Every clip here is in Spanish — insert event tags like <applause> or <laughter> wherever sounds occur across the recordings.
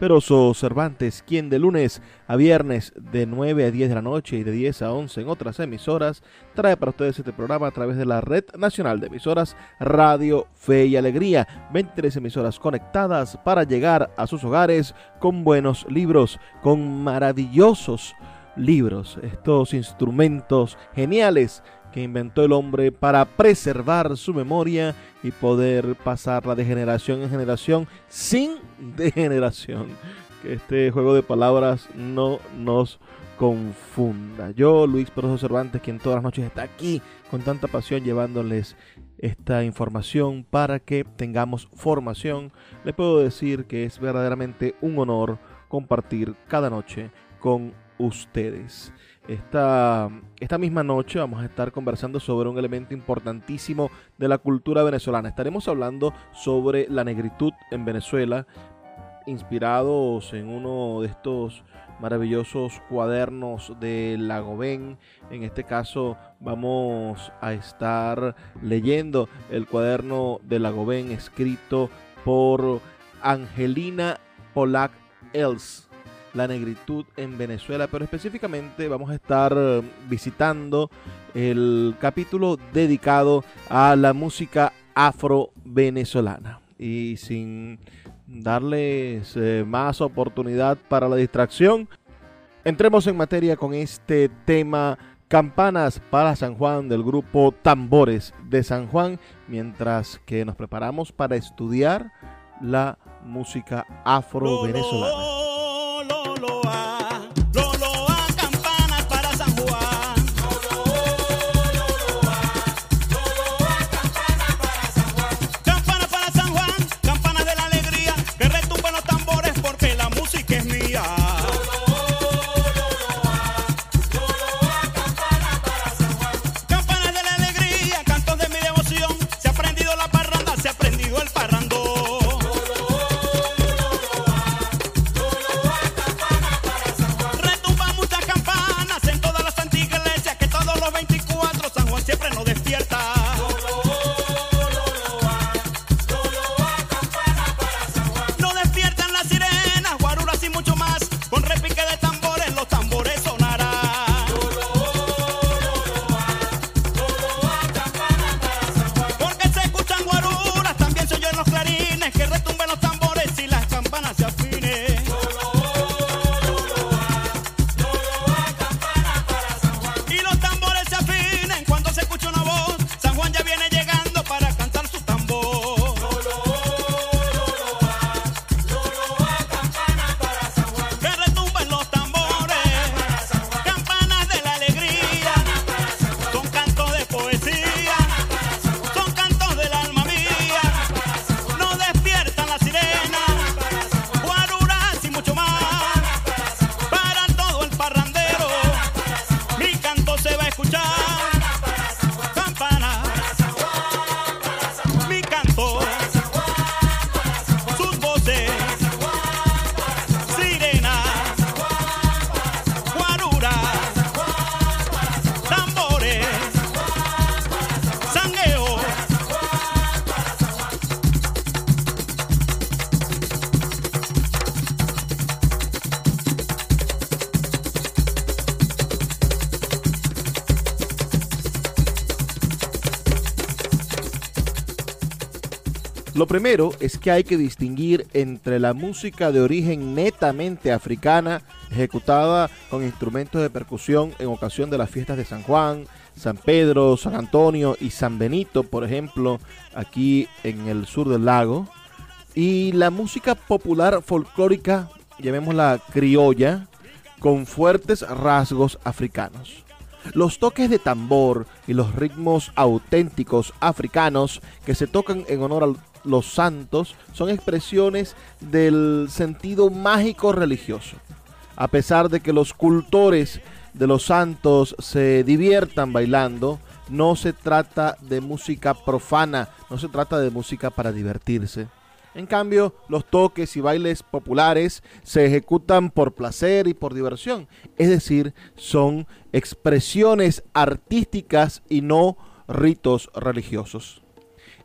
Peroso Cervantes, quien de lunes a viernes de 9 a 10 de la noche y de 10 a 11 en otras emisoras trae para ustedes este programa a través de la Red Nacional de Emisoras Radio Fe y Alegría. 23 emisoras conectadas para llegar a sus hogares con buenos libros, con maravillosos libros, estos instrumentos geniales que inventó el hombre para preservar su memoria y poder pasarla de generación en generación sin <laughs> degeneración. Que este juego de palabras no nos confunda. Yo, Luis Peroso Cervantes, quien todas las noches está aquí con tanta pasión llevándoles esta información para que tengamos formación, le puedo decir que es verdaderamente un honor compartir cada noche con ustedes. Esta, esta misma noche vamos a estar conversando sobre un elemento importantísimo de la cultura venezolana. Estaremos hablando sobre la negritud en Venezuela, inspirados en uno de estos maravillosos cuadernos de Lagobén. En este caso vamos a estar leyendo el cuaderno de Lagobén escrito por Angelina Polak Els la negritud en Venezuela, pero específicamente vamos a estar eh, visitando el capítulo dedicado a la música afro-venezolana. Y sin darles eh, más oportunidad para la distracción, entremos en materia con este tema Campanas para San Juan del grupo Tambores de San Juan, mientras que nos preparamos para estudiar la música afro-venezolana. Primero es que hay que distinguir entre la música de origen netamente africana, ejecutada con instrumentos de percusión en ocasión de las fiestas de San Juan, San Pedro, San Antonio y San Benito, por ejemplo, aquí en el sur del lago, y la música popular folclórica, llamémosla criolla, con fuertes rasgos africanos. Los toques de tambor y los ritmos auténticos africanos que se tocan en honor a los santos son expresiones del sentido mágico religioso. A pesar de que los cultores de los santos se diviertan bailando, no se trata de música profana, no se trata de música para divertirse. En cambio, los toques y bailes populares se ejecutan por placer y por diversión, es decir, son expresiones artísticas y no ritos religiosos.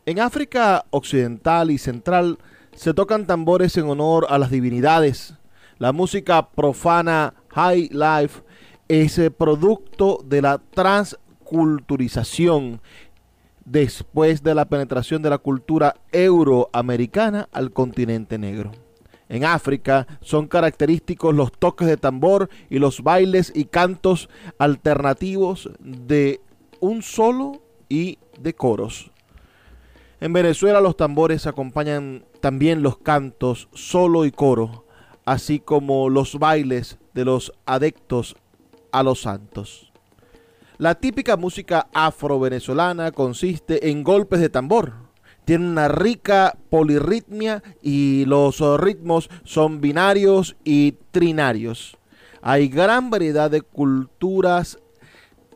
En África Occidental y Central se tocan tambores en honor a las divinidades. La música profana High Life es producto de la transculturización después de la penetración de la cultura euroamericana al continente negro. En África son característicos los toques de tambor y los bailes y cantos alternativos de un solo y de coros. En Venezuela los tambores acompañan también los cantos solo y coro, así como los bailes de los adeptos a los santos. La típica música afro-venezolana consiste en golpes de tambor. Tiene una rica polirritmia y los ritmos son binarios y trinarios. Hay gran variedad de culturas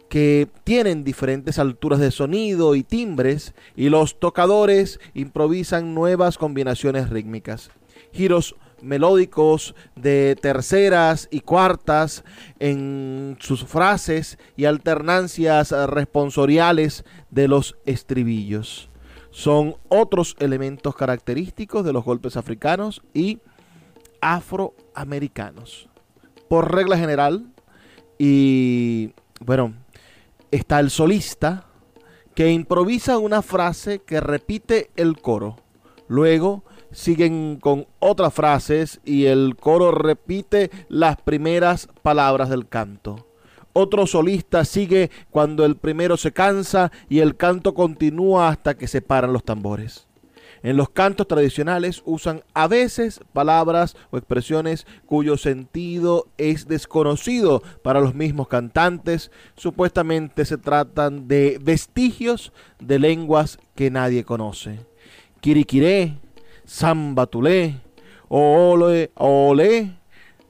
que tienen diferentes alturas de sonido y timbres y los tocadores improvisan nuevas combinaciones rítmicas. Giros melódicos de terceras y cuartas en sus frases y alternancias responsoriales de los estribillos. Son otros elementos característicos de los golpes africanos y afroamericanos. Por regla general, y bueno, está el solista que improvisa una frase que repite el coro. Luego siguen con otras frases y el coro repite las primeras palabras del canto. Otro solista sigue cuando el primero se cansa y el canto continúa hasta que se paran los tambores. En los cantos tradicionales usan a veces palabras o expresiones cuyo sentido es desconocido para los mismos cantantes. Supuestamente se tratan de vestigios de lenguas que nadie conoce. Kiriquiré, Sambatulé, Ole, Ole,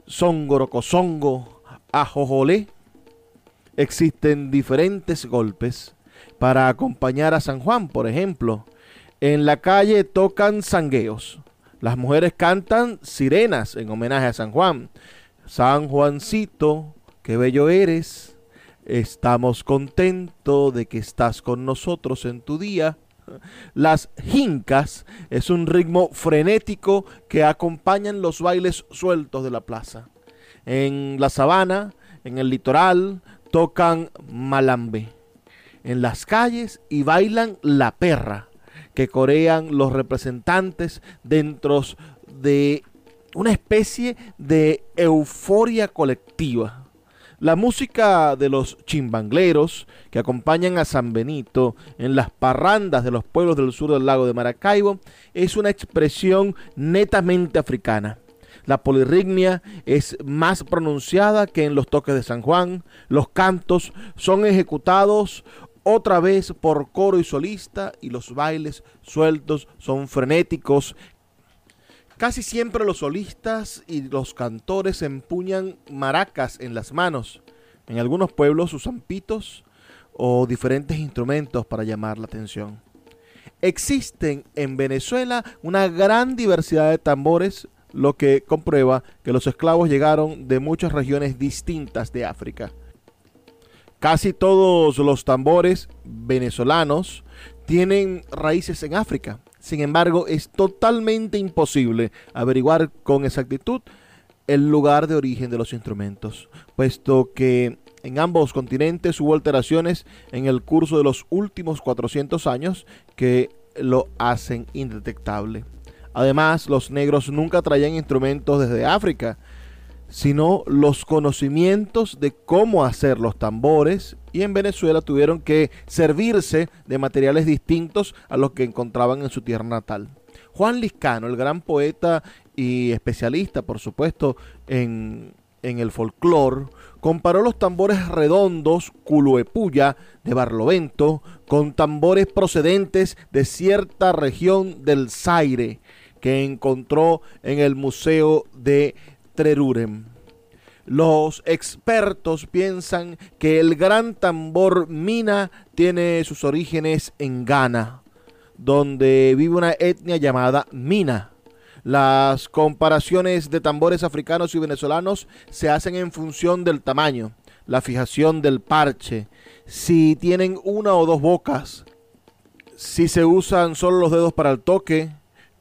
Songorocosongo, Ajojolé. Existen diferentes golpes para acompañar a San Juan, por ejemplo. En la calle tocan sangueos. Las mujeres cantan sirenas en homenaje a San Juan. San Juancito, qué bello eres. Estamos contentos de que estás con nosotros en tu día. Las jincas es un ritmo frenético que acompañan los bailes sueltos de la plaza. En la sabana, en el litoral, tocan malambe. En las calles y bailan la perra, que corean los representantes dentro de una especie de euforia colectiva. La música de los chimbangleros que acompañan a San Benito en las parrandas de los pueblos del sur del lago de Maracaibo es una expresión netamente africana. La polirritmia es más pronunciada que en los toques de San Juan. Los cantos son ejecutados otra vez por coro y solista y los bailes sueltos son frenéticos Casi siempre los solistas y los cantores empuñan maracas en las manos. En algunos pueblos usan pitos o diferentes instrumentos para llamar la atención. Existen en Venezuela una gran diversidad de tambores, lo que comprueba que los esclavos llegaron de muchas regiones distintas de África. Casi todos los tambores venezolanos tienen raíces en África. Sin embargo, es totalmente imposible averiguar con exactitud el lugar de origen de los instrumentos, puesto que en ambos continentes hubo alteraciones en el curso de los últimos 400 años que lo hacen indetectable. Además, los negros nunca traían instrumentos desde África, sino los conocimientos de cómo hacer los tambores y en Venezuela tuvieron que servirse de materiales distintos a los que encontraban en su tierra natal. Juan Liscano, el gran poeta y especialista, por supuesto, en, en el folclore, comparó los tambores redondos Culuepuya de Barlovento con tambores procedentes de cierta región del Zaire que encontró en el Museo de Los expertos piensan que el gran tambor mina tiene sus orígenes en Ghana, donde vive una etnia llamada mina. Las comparaciones de tambores africanos y venezolanos se hacen en función del tamaño, la fijación del parche, si tienen una o dos bocas, si se usan solo los dedos para el toque,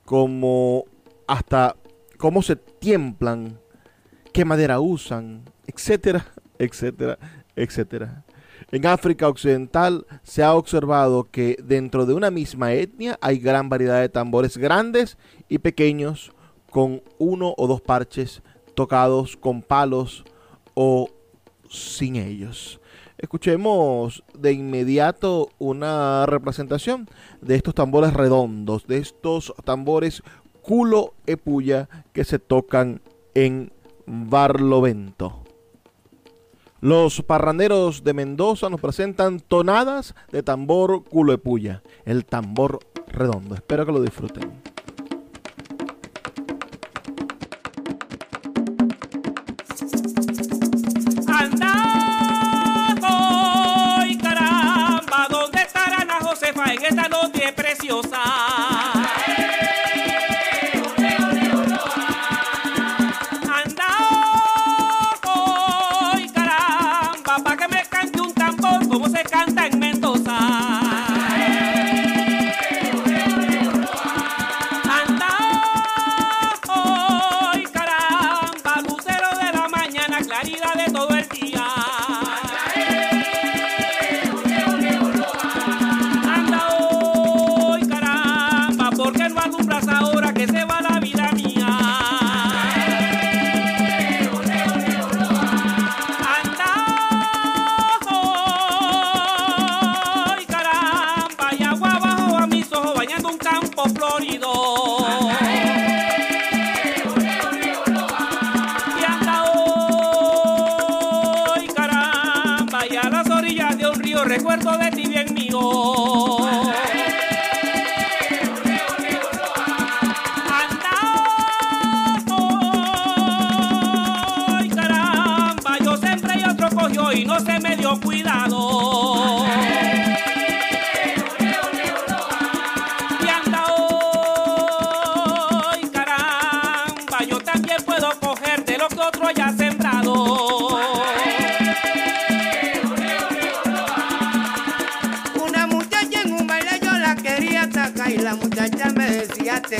como hasta cómo se tiemplan, qué madera usan, etcétera, <laughs> etcétera, etcétera. En África Occidental se ha observado que dentro de una misma etnia hay gran variedad de tambores grandes y pequeños con uno o dos parches tocados con palos o sin ellos. Escuchemos de inmediato una representación de estos tambores redondos, de estos tambores culo epuya que se tocan en Barlovento. Los parranderos de Mendoza nos presentan tonadas de tambor culo epuya, el tambor redondo. Espero que lo disfruten. Anda, hoy caramba, ¿dónde estará la Josefa en esta noche preciosa?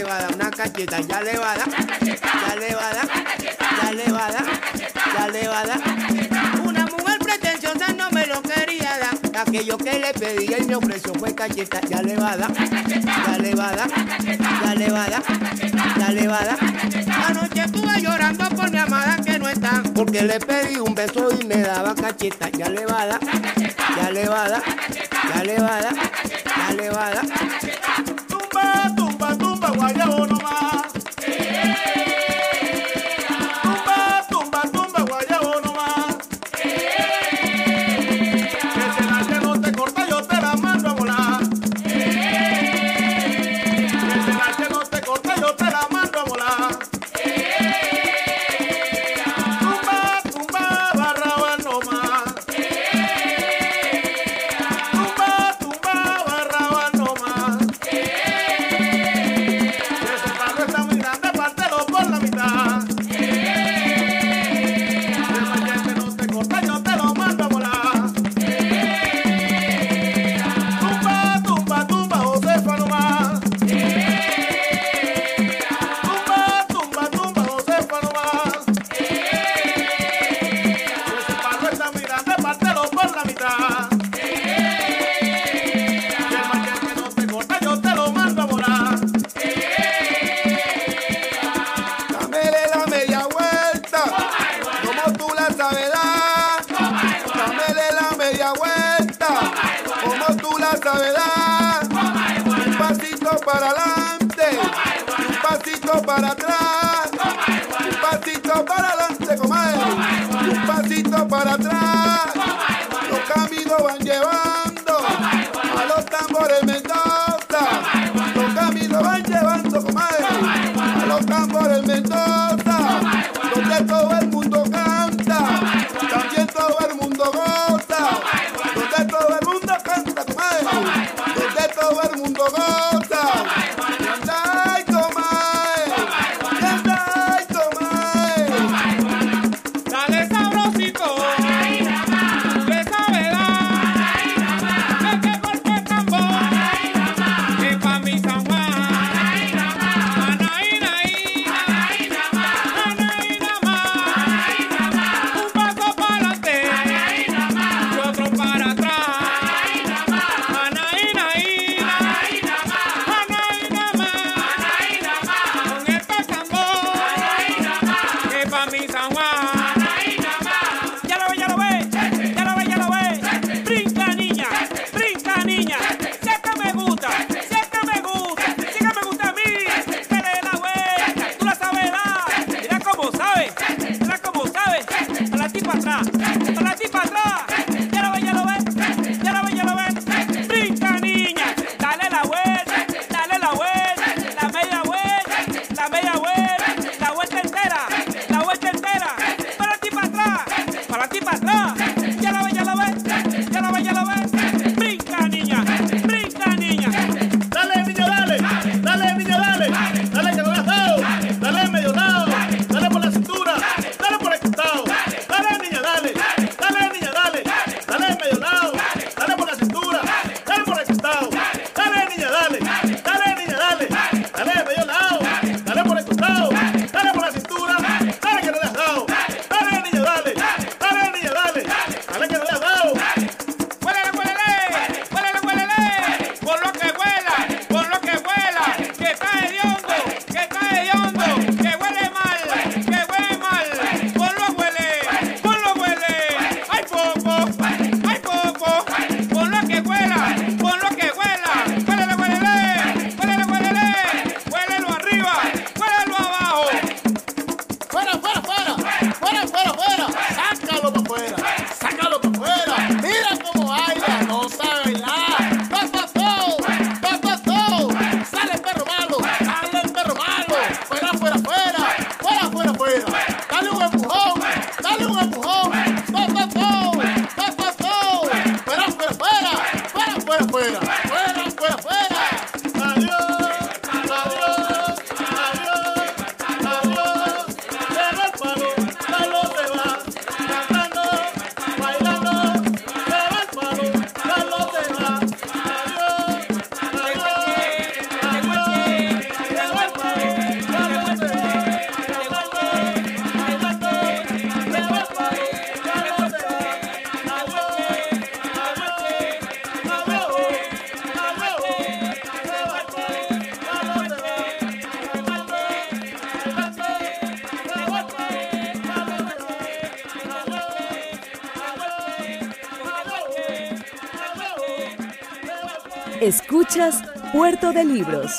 Va a dar una cacheta, ya le va ya le va ya le va ya le va. Una mujer pretenciosa no me lo quería dar, aquello que le pedía y me ofreció fue cacheta, ya le va ya le va ya le va ya le va a dar. Anoche estuve llorando por mi amada que no está, porque le pedí un beso y me daba cacheta, ya le va ya le va ya le va ya le va. I don't know why. para adelante, un pasito para atrás, un pasito para adelante, comadre, un pasito para atrás, los caminos van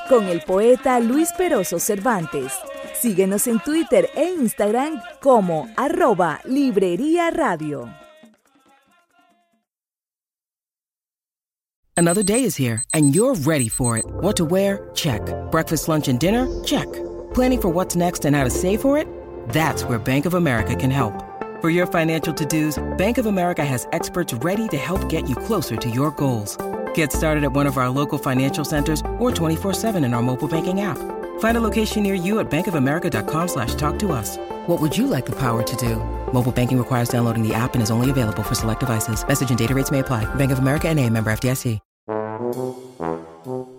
con el poeta Luis Peroso Cervantes. Síguenos en Twitter e Instagram como arroba Librería Radio. Another day is here and you're ready for it. What to wear? Check. Breakfast, lunch and dinner? Check. Planning for what's next and how to save for it? That's where Bank of America can help. For your financial to-dos, Bank of America has experts ready to help get you closer to your goals. Get started at one of our local financial centers or 24-7 in our mobile banking app. Find a location near you at bankofamerica.com slash talk to us. What would you like the power to do? Mobile banking requires downloading the app and is only available for select devices. Message and data rates may apply. Bank of America NA, member FDIC.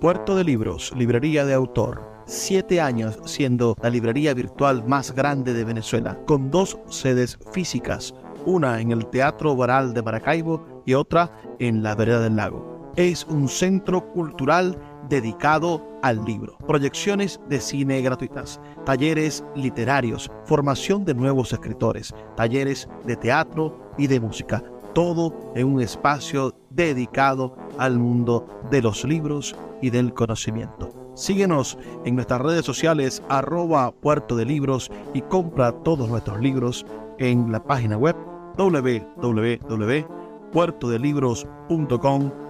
Puerto de Libros, librería de autor. Siete años siendo la librería virtual más grande de Venezuela, con dos sedes físicas, una en el Teatro Baral de Maracaibo y otra en la Vereda del Lago es un centro cultural dedicado al libro, proyecciones de cine gratuitas, talleres literarios, formación de nuevos escritores, talleres de teatro y de música, todo en un espacio dedicado al mundo de los libros y del conocimiento. Síguenos en nuestras redes sociales arroba puerto de libros y compra todos nuestros libros en la página web www.puertodelibros.com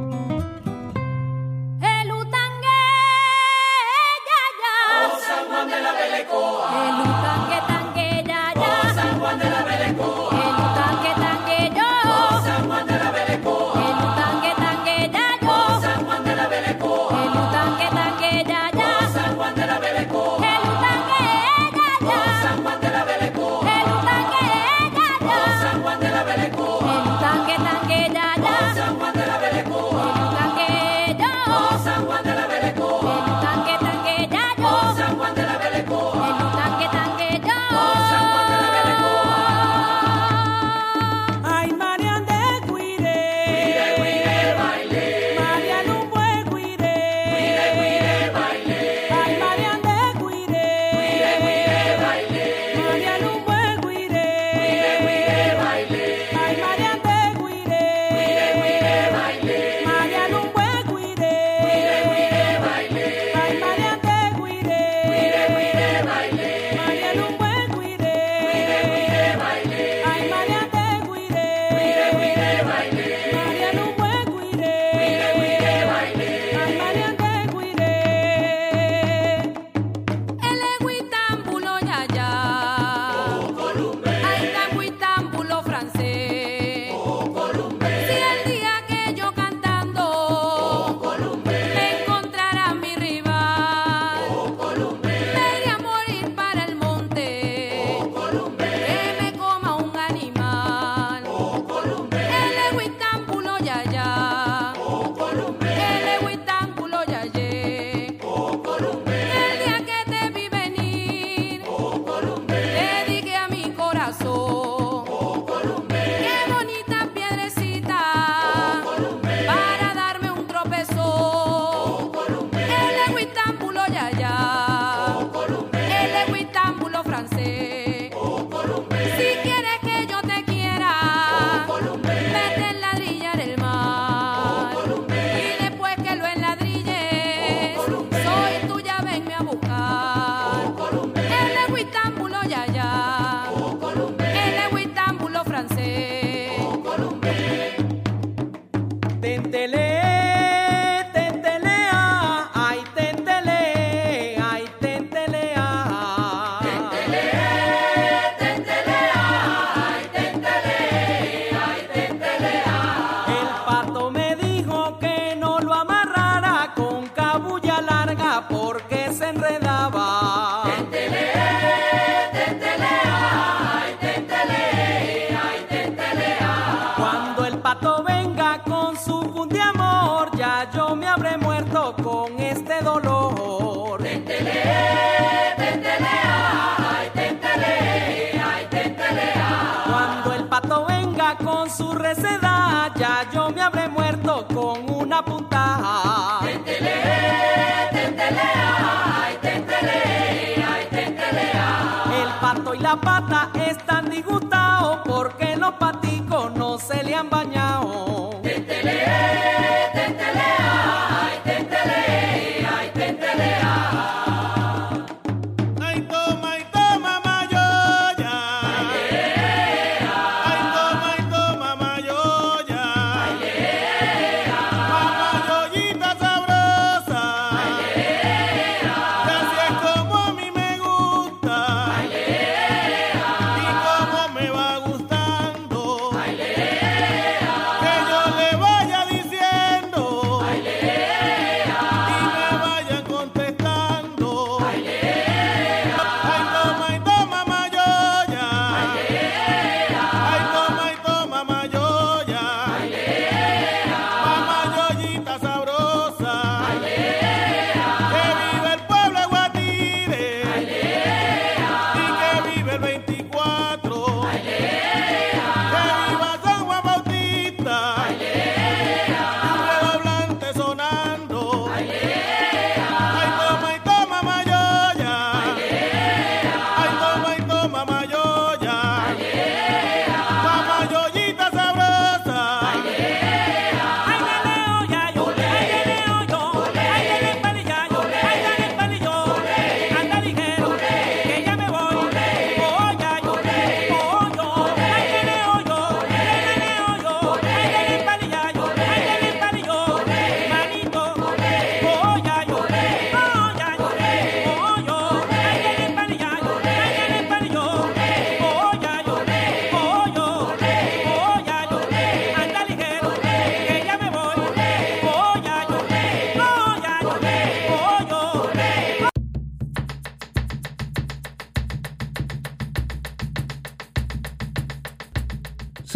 Cũng đã.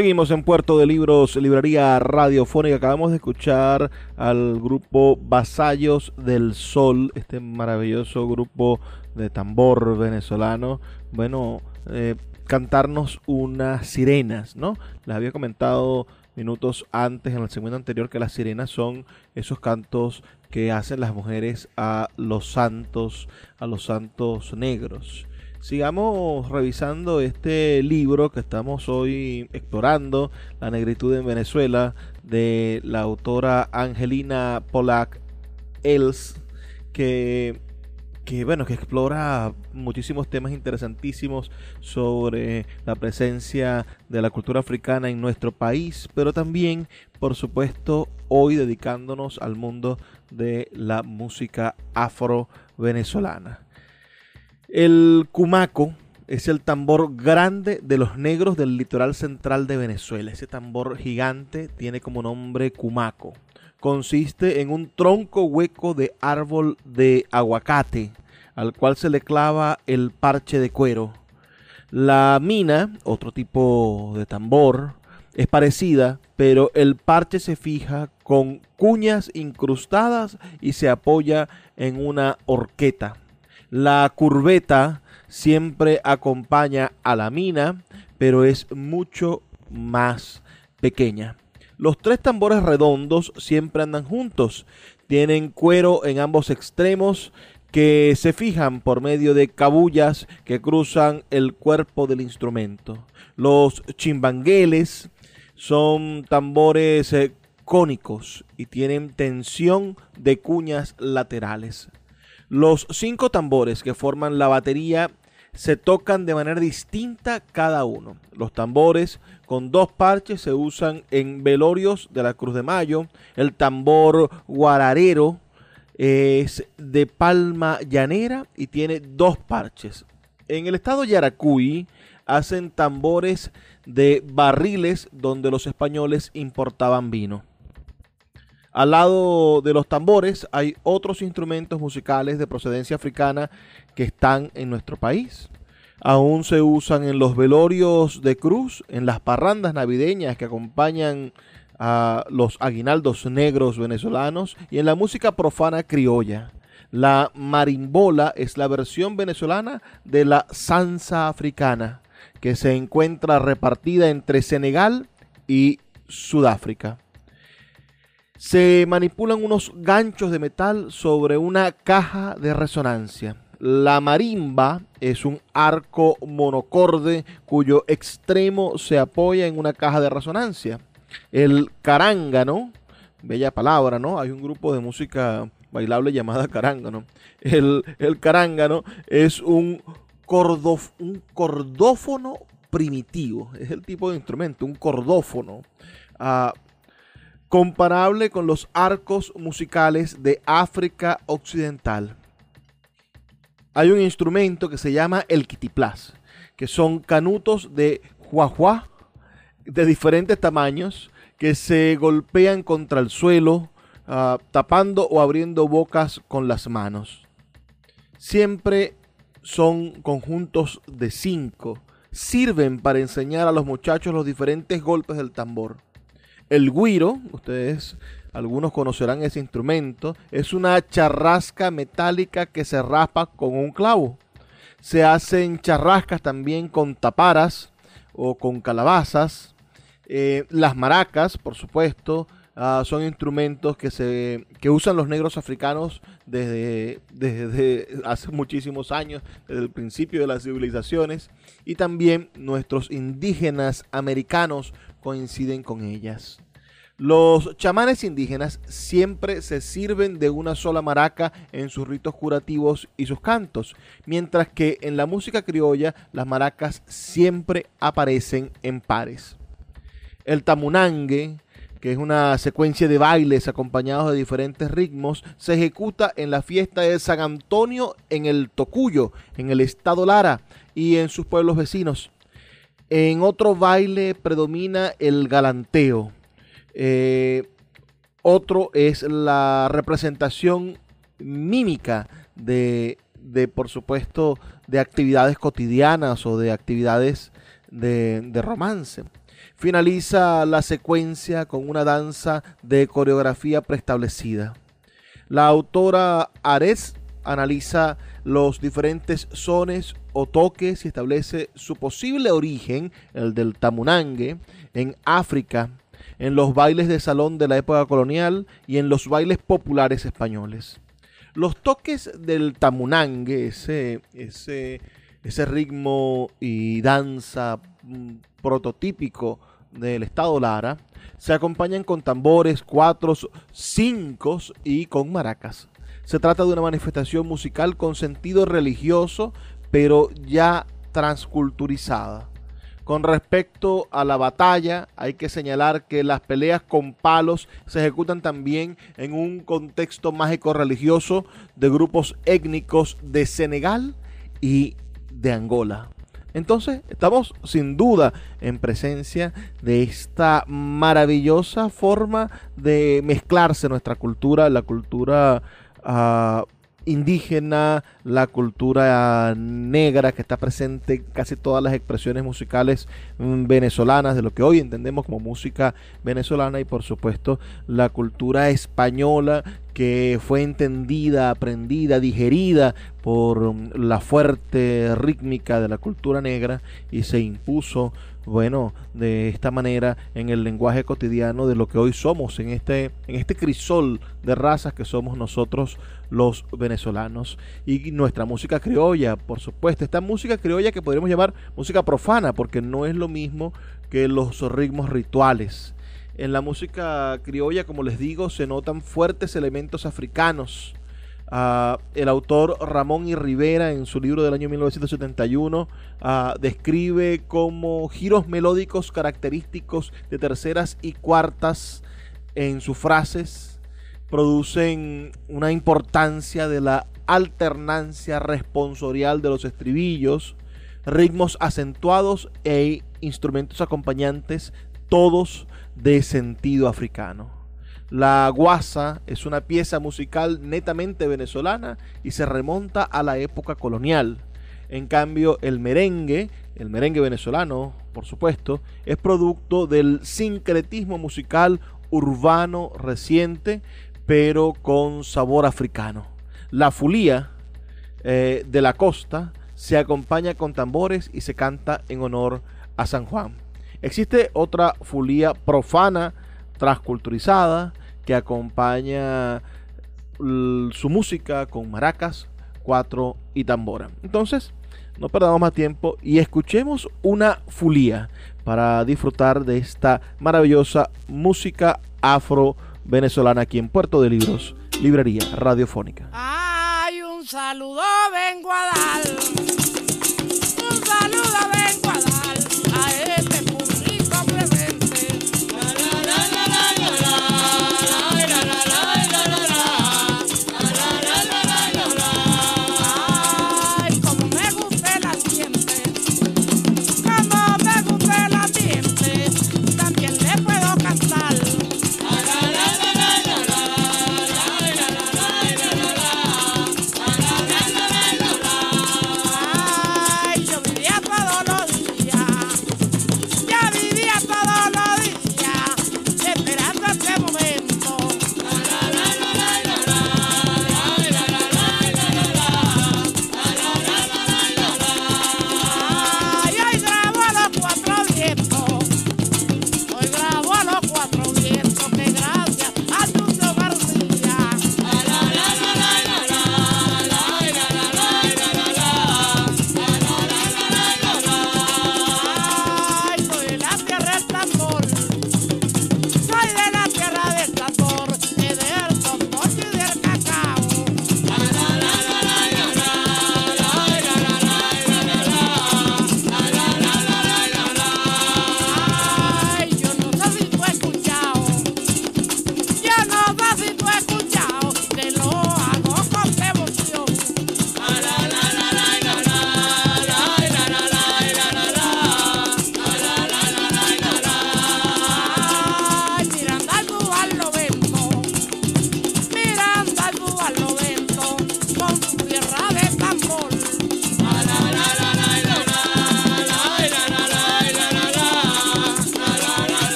Seguimos en Puerto de Libros, librería radiofónica. Acabamos de escuchar al grupo Vasallos del Sol, este maravilloso grupo de tambor venezolano. Bueno, eh, cantarnos unas sirenas, ¿no? Les había comentado minutos antes en el segmento anterior que las sirenas son esos cantos que hacen las mujeres a los santos, a los santos negros. Sigamos revisando este libro que estamos hoy explorando, La negritud en Venezuela, de la autora Angelina Polak Els, que, que, bueno, que explora muchísimos temas interesantísimos sobre la presencia de la cultura africana en nuestro país, pero también, por supuesto, hoy dedicándonos al mundo de la música afro-venezolana. El cumaco es el tambor grande de los negros del litoral central de Venezuela. Ese tambor gigante tiene como nombre cumaco. Consiste en un tronco hueco de árbol de aguacate al cual se le clava el parche de cuero. La mina, otro tipo de tambor, es parecida, pero el parche se fija con cuñas incrustadas y se apoya en una horqueta. La curveta siempre acompaña a la mina, pero es mucho más pequeña. Los tres tambores redondos siempre andan juntos. Tienen cuero en ambos extremos que se fijan por medio de cabullas que cruzan el cuerpo del instrumento. Los chimbangueles son tambores eh, cónicos y tienen tensión de cuñas laterales. Los cinco tambores que forman la batería se tocan de manera distinta cada uno. Los tambores con dos parches se usan en velorios de la Cruz de Mayo. El tambor guararero es de palma llanera y tiene dos parches. En el estado Yaracuy hacen tambores de barriles donde los españoles importaban vino. Al lado de los tambores hay otros instrumentos musicales de procedencia africana que están en nuestro país. Aún se usan en los velorios de cruz, en las parrandas navideñas que acompañan a los aguinaldos negros venezolanos y en la música profana criolla. La marimbola es la versión venezolana de la salsa africana que se encuentra repartida entre Senegal y Sudáfrica se manipulan unos ganchos de metal sobre una caja de resonancia. La marimba es un arco monocorde cuyo extremo se apoya en una caja de resonancia. El carángano, bella palabra, ¿no? Hay un grupo de música bailable llamada carángano. El, el carángano es un, un cordófono primitivo, es el tipo de instrumento, un cordófono. Ah, comparable con los arcos musicales de África Occidental. Hay un instrumento que se llama el kitiplas, que son canutos de juajuá de diferentes tamaños que se golpean contra el suelo, uh, tapando o abriendo bocas con las manos. Siempre son conjuntos de cinco. Sirven para enseñar a los muchachos los diferentes golpes del tambor. El guiro, ustedes algunos conocerán ese instrumento, es una charrasca metálica que se raspa con un clavo. Se hacen charrascas también con taparas o con calabazas. Eh, las maracas, por supuesto, uh, son instrumentos que, se, que usan los negros africanos desde, desde hace muchísimos años, desde el principio de las civilizaciones. Y también nuestros indígenas americanos coinciden con ellas. Los chamanes indígenas siempre se sirven de una sola maraca en sus ritos curativos y sus cantos, mientras que en la música criolla las maracas siempre aparecen en pares. El tamunangue, que es una secuencia de bailes acompañados de diferentes ritmos, se ejecuta en la fiesta de San Antonio en el Tocuyo, en el estado Lara y en sus pueblos vecinos. En otro baile predomina el galanteo. Eh, otro es la representación mímica de, de, por supuesto, de actividades cotidianas o de actividades de, de romance. Finaliza la secuencia con una danza de coreografía preestablecida. La autora Ares analiza los diferentes sones o toques y establece su posible origen, el del tamunangue, en África, en los bailes de salón de la época colonial y en los bailes populares españoles. Los toques del tamunangue, ese, ese, ese ritmo y danza mm, prototípico del estado Lara, se acompañan con tambores, cuatros, cinco y con maracas. Se trata de una manifestación musical con sentido religioso, pero ya transculturizada. Con respecto a la batalla, hay que señalar que las peleas con palos se ejecutan también en un contexto mágico-religioso de grupos étnicos de Senegal y de Angola. Entonces, estamos sin duda en presencia de esta maravillosa forma de mezclarse nuestra cultura, la cultura ah, indígena, la cultura negra que está presente en casi todas las expresiones musicales mm, venezolanas, de lo que hoy entendemos como música venezolana y por supuesto la cultura española que fue entendida, aprendida, digerida por mm, la fuerte rítmica de la cultura negra y se impuso bueno, de esta manera en el lenguaje cotidiano de lo que hoy somos, en este, en este crisol de razas que somos nosotros los venezolanos. Y nuestra música criolla, por supuesto, esta música criolla que podríamos llamar música profana, porque no es lo mismo que los ritmos rituales. En la música criolla, como les digo, se notan fuertes elementos africanos. El autor Ramón y Rivera en su libro del año 1971 ah, describe como giros melódicos característicos de terceras y cuartas en sus frases producen una importancia de la alternancia responsorial de los estribillos, ritmos acentuados e instrumentos acompañantes, todos de sentido africano. La guasa es una pieza musical netamente venezolana y se remonta a la época colonial. En cambio, el merengue, el merengue venezolano, por supuesto, es producto del sincretismo musical urbano reciente, pero con sabor africano. La fulía eh, de la costa se acompaña con tambores y se canta en honor a San Juan. Existe otra fulía profana, transculturizada, que acompaña su música con maracas, cuatro y tambora. Entonces, no perdamos más tiempo y escuchemos una fulía para disfrutar de esta maravillosa música afro venezolana aquí en Puerto de Libros, librería radiofónica. Ay, un saludo vengo a.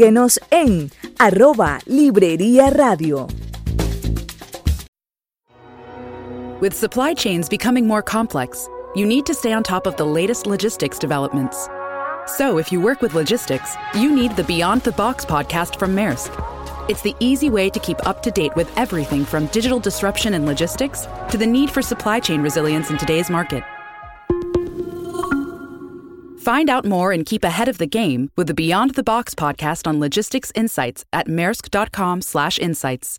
Síguenos en arroba Librería Radio. With supply chains becoming more complex, you need to stay on top of the latest logistics developments. So, if you work with logistics, you need the Beyond the Box podcast from Maersk. It's the easy way to keep up to date with everything from digital disruption in logistics to the need for supply chain resilience in today's market. Find out more and keep ahead of the game with the Beyond the Box podcast on logistics insights at maersk.com/insights.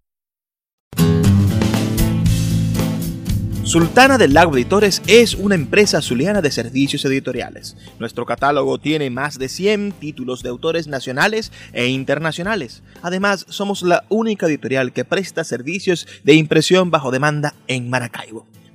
Sultana del Lago Editores es una empresa zuliana de servicios editoriales. Nuestro catálogo tiene más de 100 títulos de autores nacionales e internacionales. Además, somos la única editorial que presta servicios de impresión bajo demanda en Maracaibo.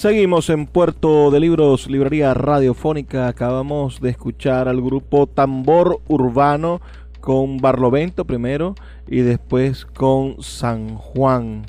Seguimos en Puerto de Libros, Librería Radiofónica. Acabamos de escuchar al grupo Tambor Urbano con Barlovento primero y después con San Juan.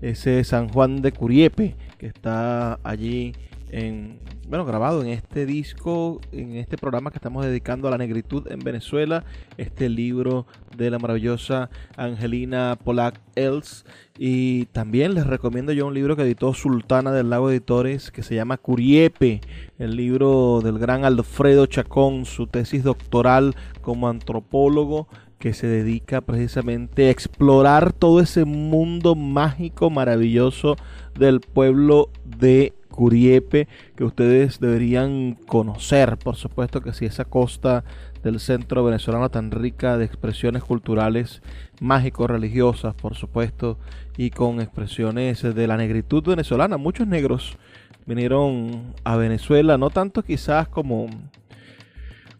Ese San Juan de Curiepe que está allí en, bueno, grabado en este disco, en este programa que estamos dedicando a la negritud en Venezuela, este libro de la maravillosa Angelina Polak Els. Y también les recomiendo yo un libro que editó Sultana del Lago Editores que se llama Curiepe, el libro del gran Alfredo Chacón, su tesis doctoral como antropólogo que se dedica precisamente a explorar todo ese mundo mágico, maravilloso del pueblo de Curiepe, que ustedes deberían conocer, por supuesto que sí, esa costa del centro venezolano tan rica de expresiones culturales, mágico-religiosas, por supuesto, y con expresiones de la negritud venezolana. Muchos negros vinieron a Venezuela, no tanto quizás como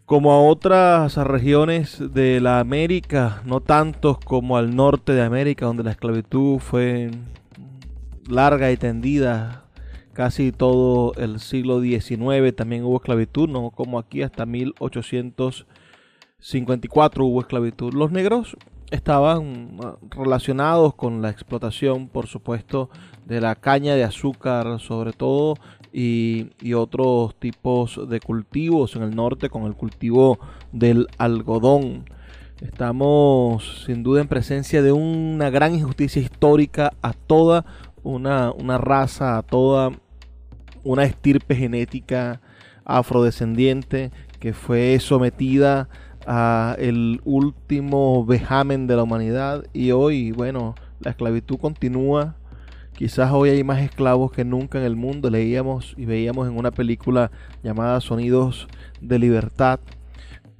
como a otras regiones de la América, no tantos como al norte de América, donde la esclavitud fue larga y tendida casi todo el siglo XIX, también hubo esclavitud, no como aquí hasta 1854 hubo esclavitud. Los negros estaban ah, relacionados con la explotación, por supuesto, de la caña de azúcar, sobre todo, y, y, otros tipos de cultivos en el norte con el cultivo del algodón. Estamos sin duda en presencia de una gran injusticia histórica a toda una, una raza, a toda una estirpe genética afrodescendiente que fue sometida a el último vejamen de la humanidad y hoy, bueno, la esclavitud continúa Quizás hoy hay más esclavos que nunca en el mundo. Leíamos y veíamos en una película llamada Sonidos de Libertad,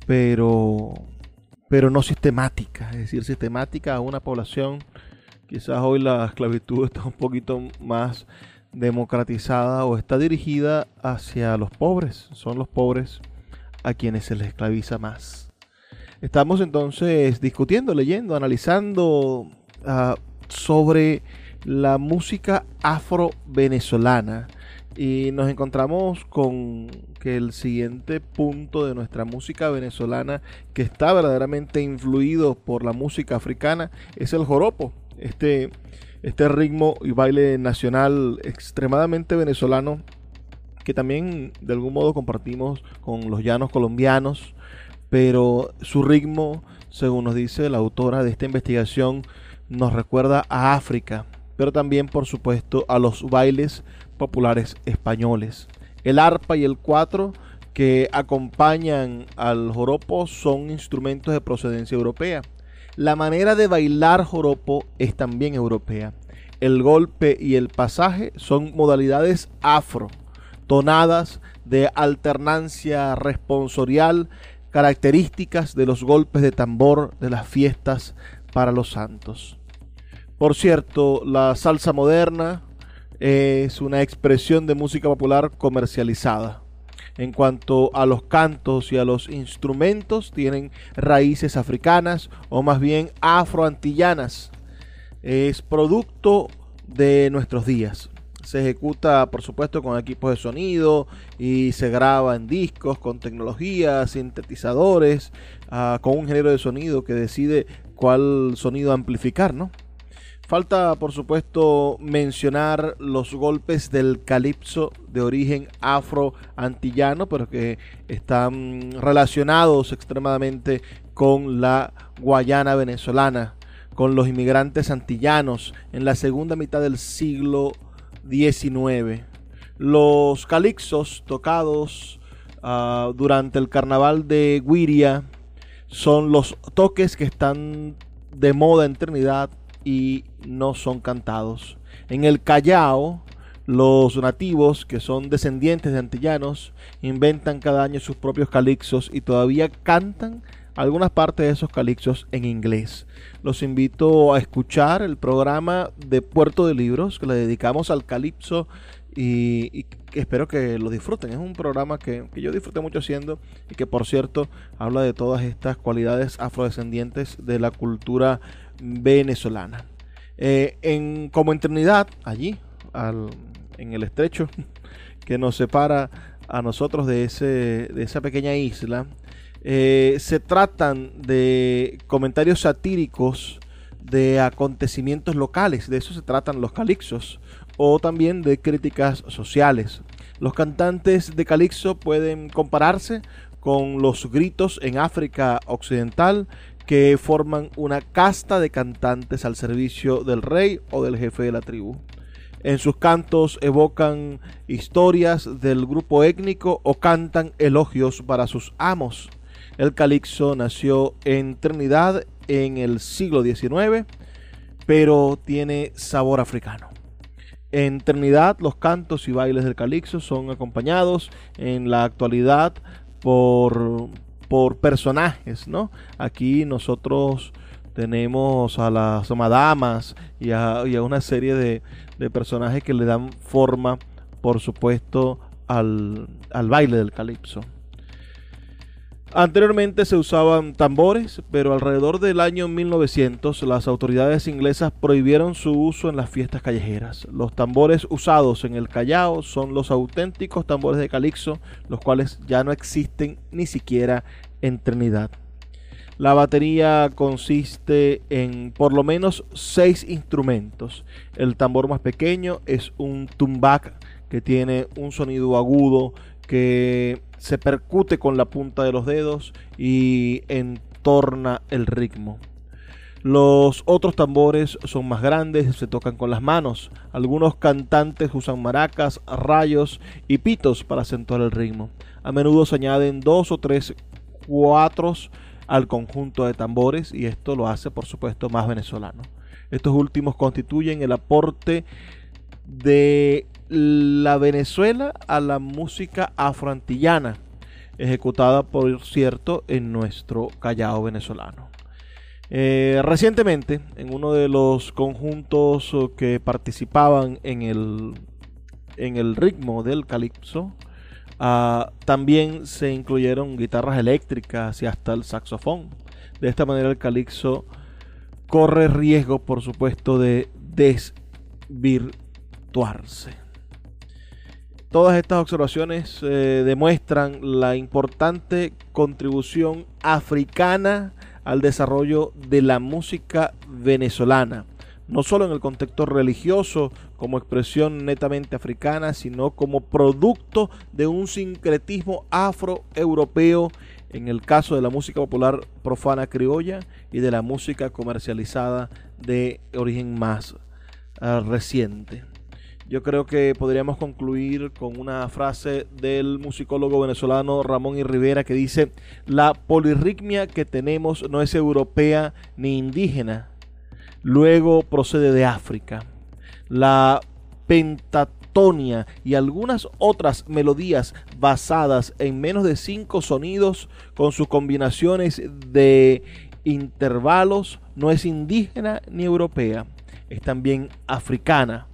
pero, pero no sistemática. Es decir, sistemática a una población. Quizás hoy la esclavitud está un poquito más democratizada o está dirigida hacia los pobres. Son los pobres a quienes se les esclaviza más. Estamos entonces discutiendo, leyendo, analizando uh, sobre la música afro-venezolana. Y nos encontramos con que el siguiente punto de nuestra música venezolana, que está verdaderamente influido por la música africana, es el joropo. Este, este ritmo y baile nacional extremadamente venezolano, que también de algún modo compartimos con los llanos colombianos, pero su ritmo según nos dice la autora de esta investigación, nos recuerda a África, pero también, por supuesto, a los bailes populares españoles. El arpa y el cuatro que acompañan al joropo son instrumentos de procedencia europea. La manera de bailar joropo es también europea. El golpe y el pasaje son modalidades afro, tonadas de alternancia responsorial, características de los golpes de tambor de las fiestas para los santos. Por cierto, la salsa moderna es una expresión de música popular comercializada. En cuanto a los cantos y a los instrumentos, tienen raíces africanas o más bien afroantillanas. Es producto de nuestros días. Se ejecuta, por supuesto, con equipos de sonido y se graba en discos con tecnología, sintetizadores, ah, con un género de sonido que decide cuál sonido amplificar, ¿no? Falta, por supuesto, mencionar los golpes del calipso de origen afro-antillano, pero que están relacionados extremadamente con la Guayana venezolana, con los inmigrantes antillanos en la segunda mitad del siglo XIX. Los calipsos tocados ah, durante el carnaval de Guiria son los toques que están de moda en Trinidad y no son cantados. En el Callao, los nativos, que son descendientes de antillanos, inventan cada año sus propios calixos y todavía cantan algunas partes de esos calixos en inglés. Los invito a escuchar el programa de Puerto de Libros que le dedicamos al calipso y, y espero que lo disfruten. Es un programa que, que, yo disfruté mucho haciendo y que por cierto habla de todas estas cualidades afrodescendientes de la cultura venezolana. Eh, en, como en Trinidad, allí, al, en el estrecho <laughs> que nos separa a nosotros de, ese, de esa pequeña isla, eh, se tratan de comentarios satíricos de acontecimientos locales, de eso se tratan los calixos, o también de críticas sociales. Los cantantes de calixo pueden compararse con los gritos en África Occidental que forman una casta de cantantes al servicio del rey o del jefe de la tribu. En sus cantos evocan historias del grupo étnico o cantan elogios para sus amos. El calixo nació en Trinidad en el siglo XIX, pero tiene sabor africano. En Trinidad los cantos y bailes del calixo son acompañados en la actualidad por, por personajes, ¿no? Aquí nosotros tenemos a las madamas y a, una serie de, de, personajes que le dan forma, por supuesto, al, al baile del calipso. Anteriormente se usaban tambores, pero alrededor del año 1900 las autoridades inglesas prohibieron su uso en las fiestas callejeras. Los tambores usados en el Callao son los auténticos tambores de calixo, los cuales ya no existen ni siquiera en Trinidad. La batería consiste en por lo menos seis instrumentos. El tambor más pequeño es un tumbak que tiene un sonido agudo que se percute con la punta de los dedos y entorna el ritmo. Los otros tambores son más grandes, se tocan con las manos. Algunos cantantes usan maracas, rayos y pitos para acentuar el ritmo. A menudo se añaden dos o tres cuatros al conjunto de tambores y esto lo hace por supuesto más venezolano. Estos últimos constituyen el aporte de la Venezuela a la música afroantillana, ejecutada por cierto en nuestro Callao venezolano. Eh, recientemente, en uno de los conjuntos que participaban en el, en el ritmo del calipso, uh, también se incluyeron guitarras eléctricas y hasta el saxofón. De esta manera el calipso corre riesgo, por supuesto, de desvirtuarse. Todas estas observaciones eh, demuestran la importante contribución africana al desarrollo de la música venezolana, no solo en el contexto religioso como expresión netamente africana, sino como producto de un sincretismo afroeuropeo en el caso de la música popular profana criolla y de la música comercializada de origen más ah, reciente. Yo creo que podríamos concluir con una frase del musicólogo venezolano Ramón y Rivera que dice, la polirritmia que tenemos no es europea ni indígena, luego procede de África. La pentatonia y algunas otras melodías basadas en menos de cinco sonidos con sus combinaciones de intervalos no es indígena ni europea, es también africana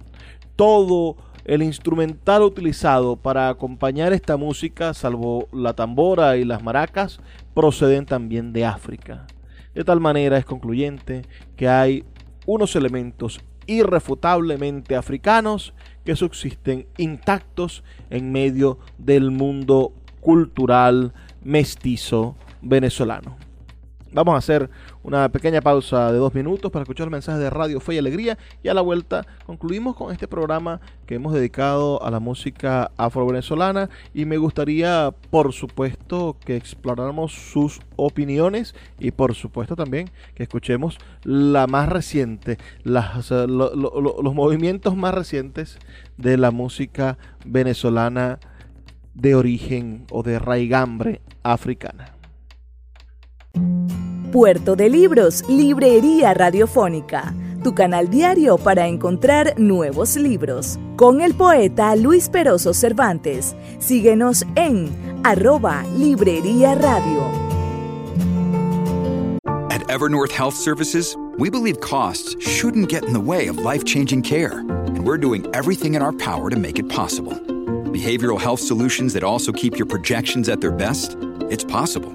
todo el instrumental utilizado para acompañar esta música, salvo la tambora y las maracas, proceden también de África. De tal manera es concluyente que hay unos elementos irrefutablemente africanos que subsisten intactos en medio del mundo cultural mestizo venezolano. Vamos a hacer una pequeña pausa de dos minutos para escuchar mensajes de Radio Fe y Alegría y a la vuelta concluimos con este programa que hemos dedicado a la música afro-venezolana y me gustaría por supuesto que exploráramos sus opiniones y por supuesto también que escuchemos la más reciente, las, los movimientos más recientes de la música venezolana de origen o de raigambre africana. Puerto de Libros, Librería Radiofónica, tu canal diario para encontrar nuevos libros. Con el poeta Luis Peroso Cervantes. Síguenos en arroba Librería Radio. At Evernorth Health Services, we believe costs shouldn't get in the way of life-changing care, and we're doing everything in our power to make it possible. Behavioral health solutions that also keep your projections at their best? It's possible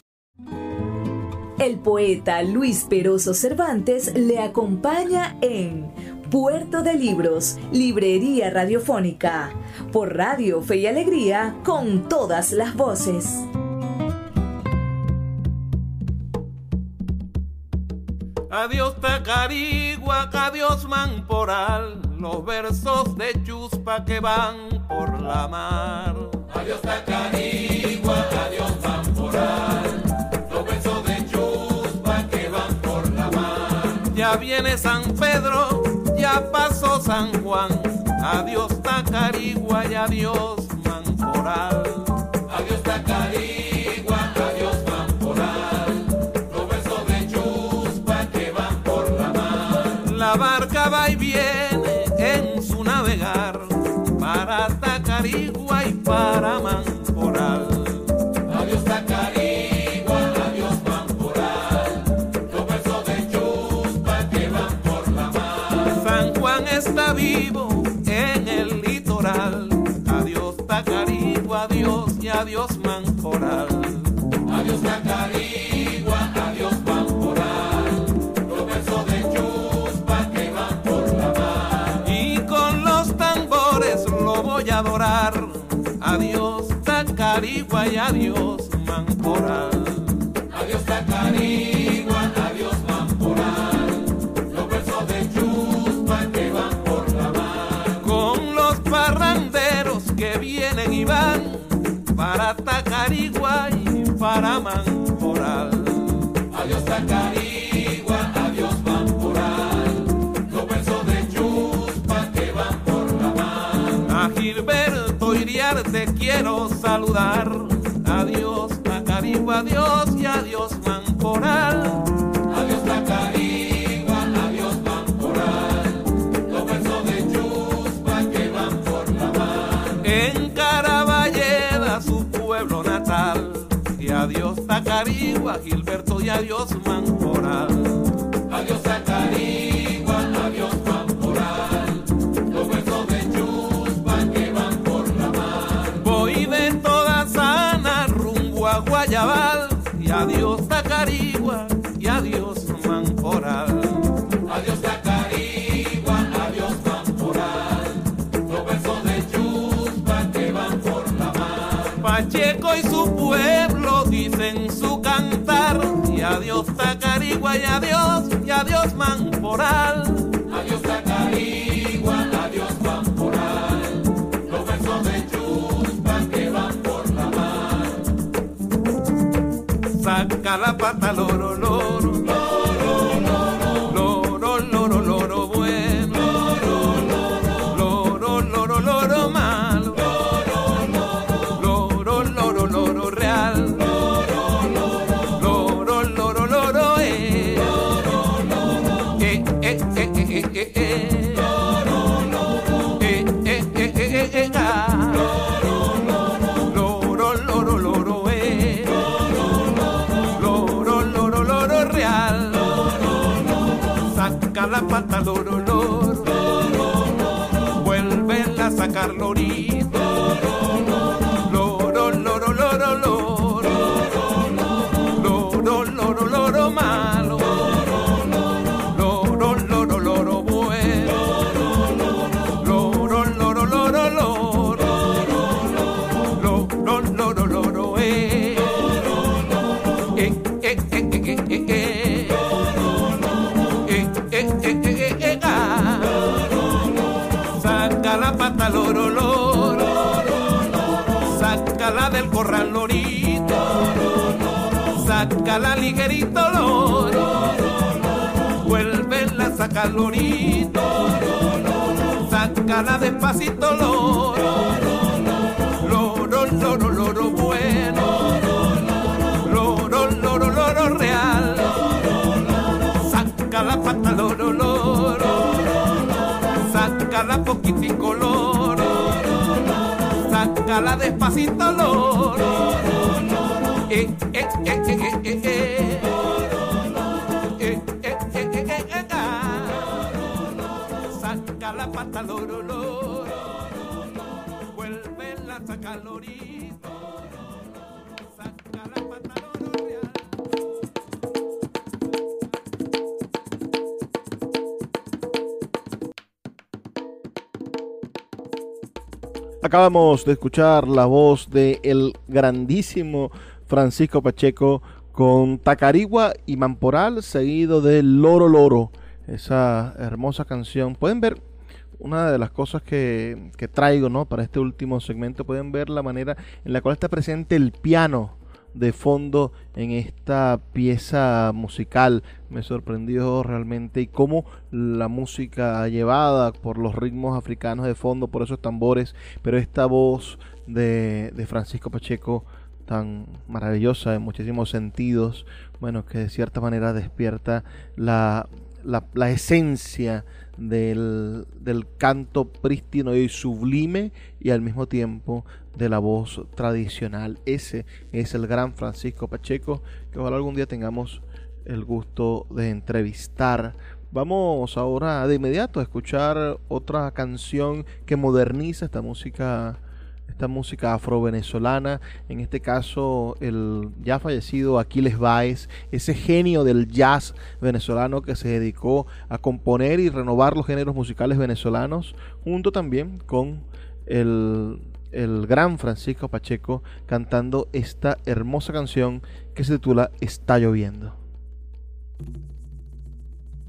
el poeta Luis Peroso Cervantes le acompaña en Puerto de Libros, Librería Radiofónica, por Radio Fe y Alegría, con todas las voces. Adiós Tacarigua, adiós Mamporal, los versos de Chuspa que van por la mar. Adiós Tacarigua, Ya viene San Pedro, ya pasó San Juan, adiós Tacarigua y adiós Mamporal. Adiós Tacarigua, adiós Mamporal, los versos de Chuspa que van por la mar. La barca va y viene en su navegar para Tacarigua y para Mamporal. Y adiós Mamporal. Adiós Tacarigua, adiós Mamporal, los versos de Chuspa que van por la mar. Con los parranderos que vienen y van, para Tacarigua y para Mamporal. Iriarte quiero saludar, adiós Tacarigua, adiós y adiós Mamporal. Adiós Tacarigua, adiós Mamporal, los versos de Chuspa que van por la mar. En Caraballeda, su pueblo natal. Y adiós Tacarigua, Gilberto y adiós Mamporal. Adiós Tacarigua, Y su pueblo dicen su cantar. Y adiós Tacarigua, y adiós, y adiós Mamporal. Adiós Tacarigua, adiós Mamporal. Los versos de Chuspa que van por la mar. Saca la pata, Ligerito, loro. Vuelve a sacar, lorito. Sácala despacito, loro. Loro, loro, loro, bueno. Loro, loro, loro, real. Saca la pata, loro, loro. Sácala poquitico, loro. Sácala despacito, loro. Acabamos de escuchar la voz de el grandísimo Francisco Pacheco con Tacarigua y Mamporal, seguido de Loro Loro, esa hermosa canción. Pueden ver una de las cosas que, que traigo ¿no? para este último segmento, pueden ver la manera en la cual está presente el piano de fondo en esta pieza musical. Me sorprendió realmente y cómo la música llevada por los ritmos africanos de fondo, por esos tambores, pero esta voz de, de Francisco Pacheco tan maravillosa en muchísimos sentidos, bueno, que de cierta manera despierta la, la, esencia del, del canto prístino y sublime y al mismo tiempo de la voz tradicional. Ese es el gran Francisco Pacheco, que ojalá algún día tengamos el gusto de entrevistar. Vamos ahora de inmediato a escuchar otra canción que moderniza esta música esta música afro-venezolana, en este caso el ya fallecido Aquiles Baez, ese genio del jazz venezolano que se dedicó a componer y renovar los géneros musicales venezolanos, junto también con el, el gran Francisco Pacheco cantando esta hermosa canción que se titula Está lloviendo.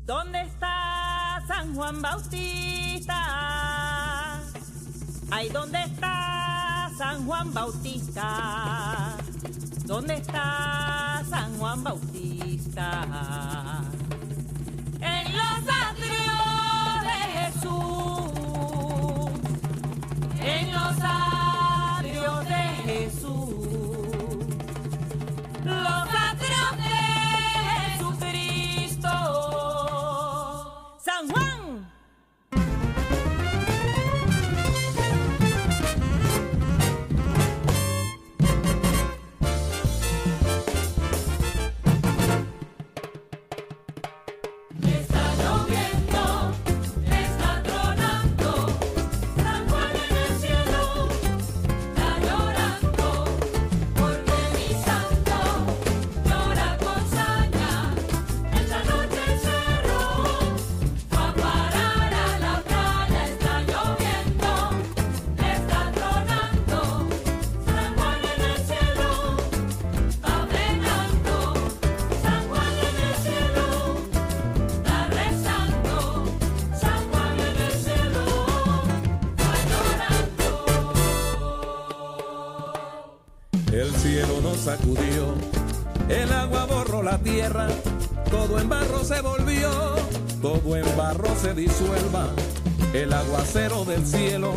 ¿Dónde está San Juan Bautista? Ay, ¿dónde está San Juan Bautista? ¿Dónde está San Juan Bautista? En los atrios de Jesús. En los atrios sacudió, el agua borró la tierra, todo en barro se volvió, todo en barro se disuelva, el aguacero del cielo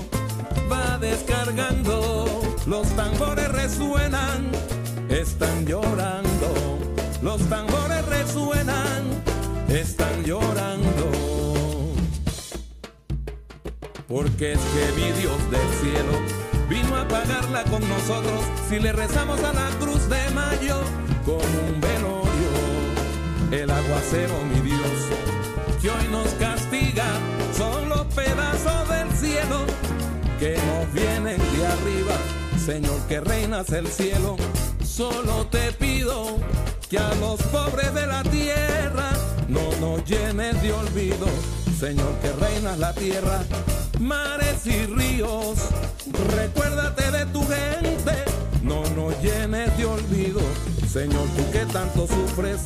va descargando, los tambores resuenan, están llorando, los tambores resuenan, están llorando. Porque es que mi Dios del cielo pagarla con nosotros si le rezamos a la cruz de mayo con un velorio. El aguacero, mi Dios, que hoy nos castiga, son los pedazos del cielo que nos vienen de arriba. Señor que reinas el cielo, solo te pido que a los pobres de la tierra no nos llenes de olvido. Señor que reinas la tierra, mares y ríos, recuérdate de tu gente, no nos llenes de olvido. Señor, tú que tanto sufres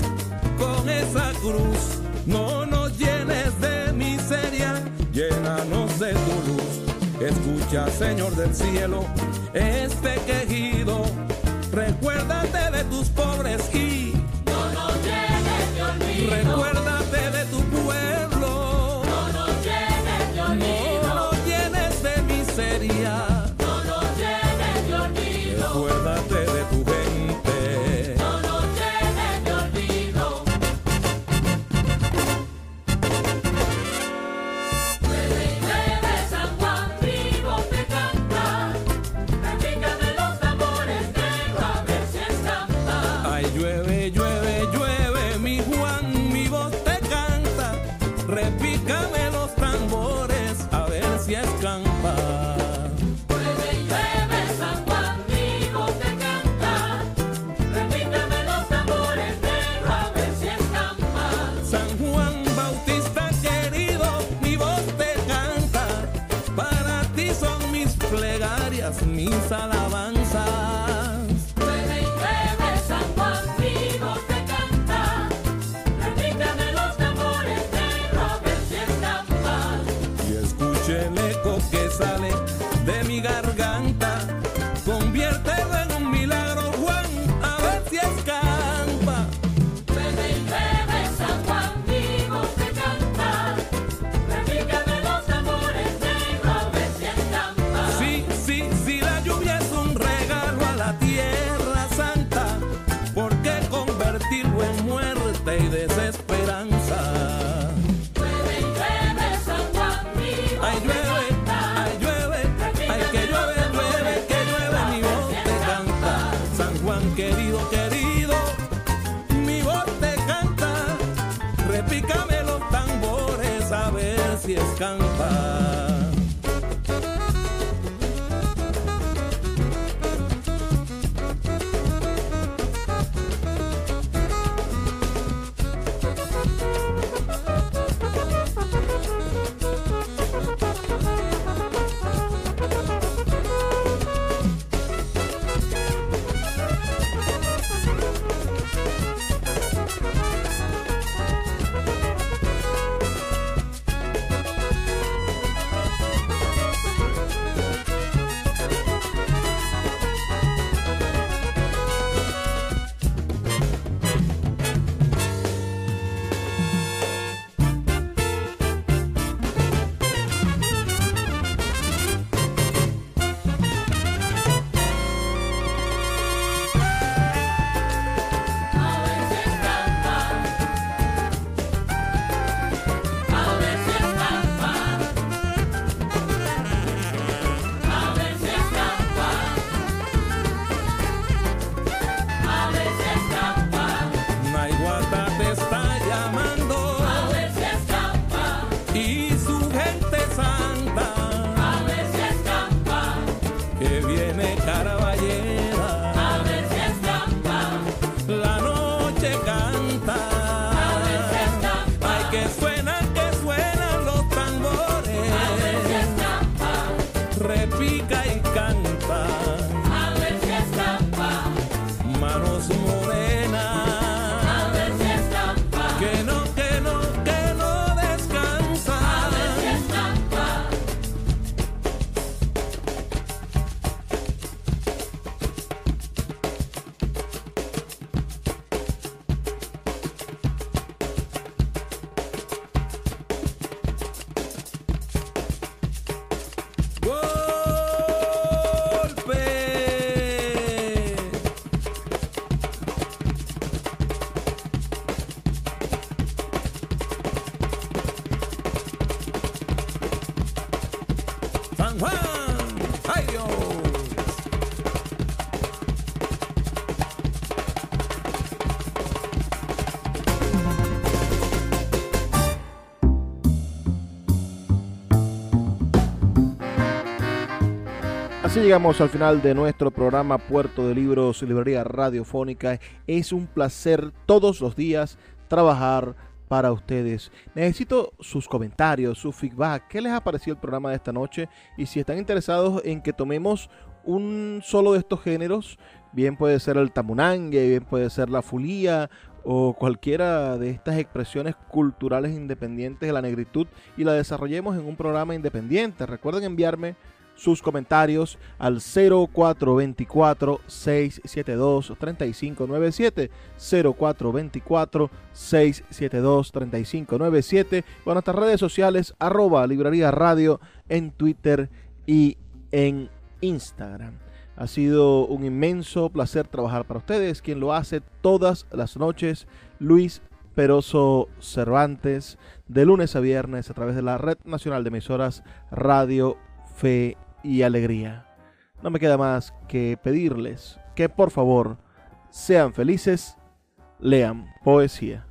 con esa cruz, no nos llenes de miseria, llénanos de tu luz. Escucha, Señor del cielo, este quejido, recuérdate de tus pobres y No nos llenes de olvido, Llegamos al final de nuestro programa Puerto de Libros, Librería Radiofónica. Es un placer todos los días trabajar para ustedes. Necesito sus comentarios, su feedback. ¿Qué les ha parecido el programa de esta noche? Y si están interesados en que tomemos un solo de estos géneros, bien puede ser el tamunangue, bien puede ser la fulía o cualquiera de estas expresiones culturales independientes de la negritud y la desarrollemos en un programa independiente. Recuerden enviarme sus comentarios al 0424-672-3597, 0424-672-3597 o nuestras redes sociales arroba librería radio en Twitter y en Instagram. Ha sido un inmenso placer trabajar para ustedes, quien lo hace todas las noches, Luis Peroso Cervantes, de lunes a viernes a través de la Red Nacional de Emisoras Radio Fe y Alegría. No me queda más que pedirles que por favor sean felices, lean poesía.